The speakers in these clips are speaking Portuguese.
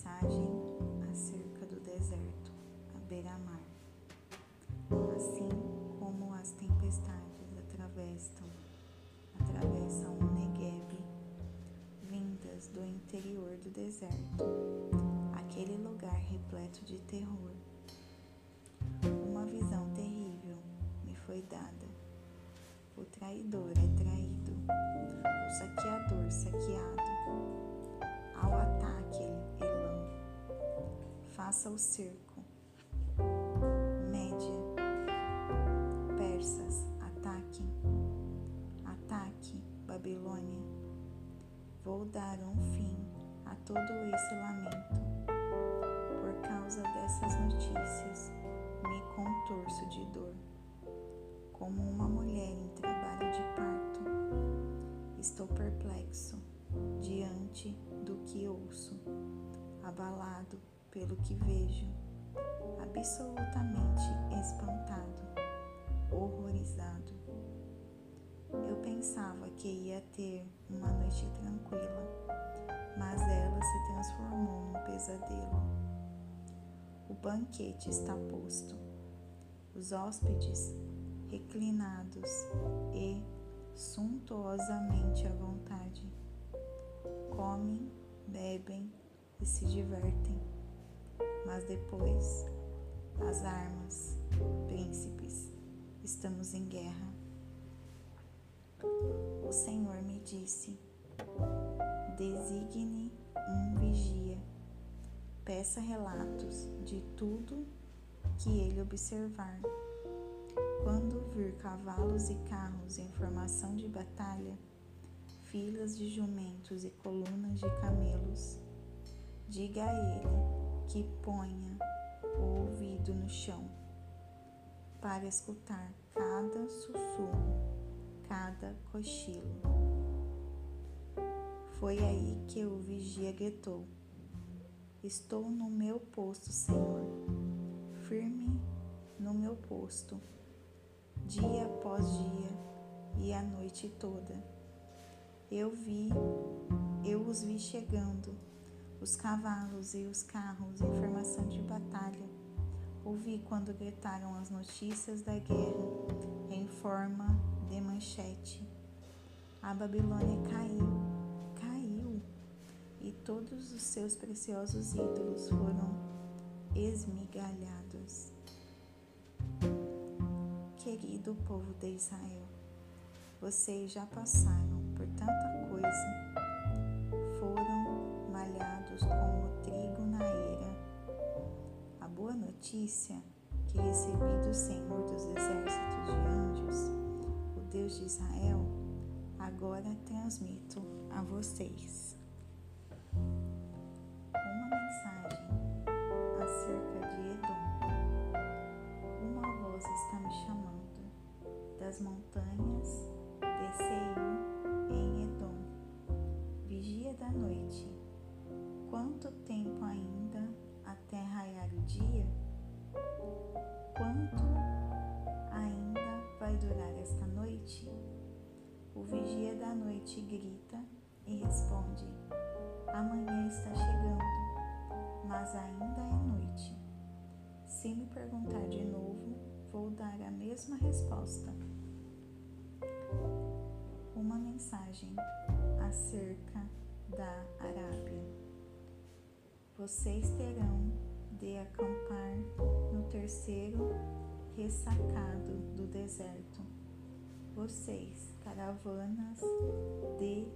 mensagem acerca do deserto, à beira-mar. Assim como as tempestades atravessam, atravessam o Negev, vindas do interior do deserto, aquele lugar repleto de terror. Uma visão terrível me foi dada. O traidor é traído, o saqueador saqueado faça o cerco. Babilônia, vou dar um fim a todo esse lamento. Por causa dessas notícias, me contorço de dor, como uma mulher em trabalho de parto. Estou perplexo diante do que ouço, abalado pelo que vejo, absolutamente espantado, horrorizado. Eu pensava que ia ter uma noite tranquila, mas ela se transformou num pesadelo. O banquete está posto, os hóspedes reclinados e suntuosamente à vontade. Comem, bebem e se divertem, mas depois, as armas, príncipes, estamos em guerra. O Senhor me disse: designe um vigia, peça relatos de tudo que ele observar. Quando vir cavalos e carros em formação de batalha, filas de jumentos e colunas de camelos, diga a ele que ponha o ouvido no chão para escutar cada sussurro cada cochilo. Foi aí que o vigia gritou: Estou no meu posto, Senhor, firme no meu posto, dia após dia e a noite toda. Eu vi, eu os vi chegando, os cavalos e os carros em formação de batalha. Ouvi quando gritaram as notícias da guerra em forma de manchete. A Babilônia caiu, caiu, e todos os seus preciosos ídolos foram esmigalhados. Querido povo de Israel, vocês já passaram por tanta coisa, malhados como trigo na era. A boa notícia que recebi do Senhor dos Exércitos de Anjos Deus de Israel, agora transmito a vocês uma mensagem acerca de Edom. Uma voz está me chamando das montanhas de Seir em Edom. Vigia da noite. Quanto tempo ainda raiar o dia? Quanto ainda vai durar esta noite? O vigia da noite grita e responde: Amanhã está chegando, mas ainda é noite. Se me perguntar de novo, vou dar a mesma resposta. Uma mensagem acerca da Arábia. Vocês terão de acampar no terceiro ressacado do deserto. Vocês, caravanas de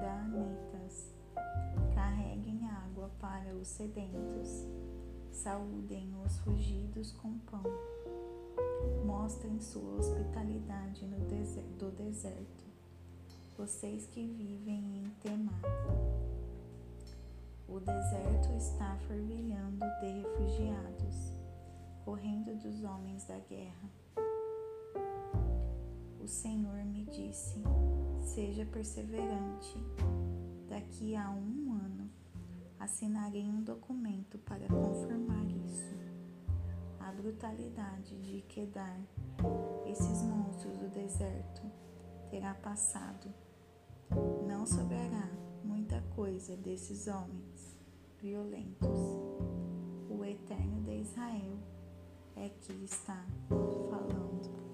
Danitas, carreguem água para os sedentos, saúdem os fugidos com pão, mostrem sua hospitalidade no do deserto, vocês que vivem em Temá. O deserto está fervilhando de refugiados correndo dos homens da guerra. O Senhor me disse: Seja perseverante. Daqui a um ano assinarei um documento para confirmar isso. A brutalidade de Quedar, esses monstros do deserto, terá passado. Não sobrará muita coisa desses homens violentos. O Eterno de Israel é que está falando.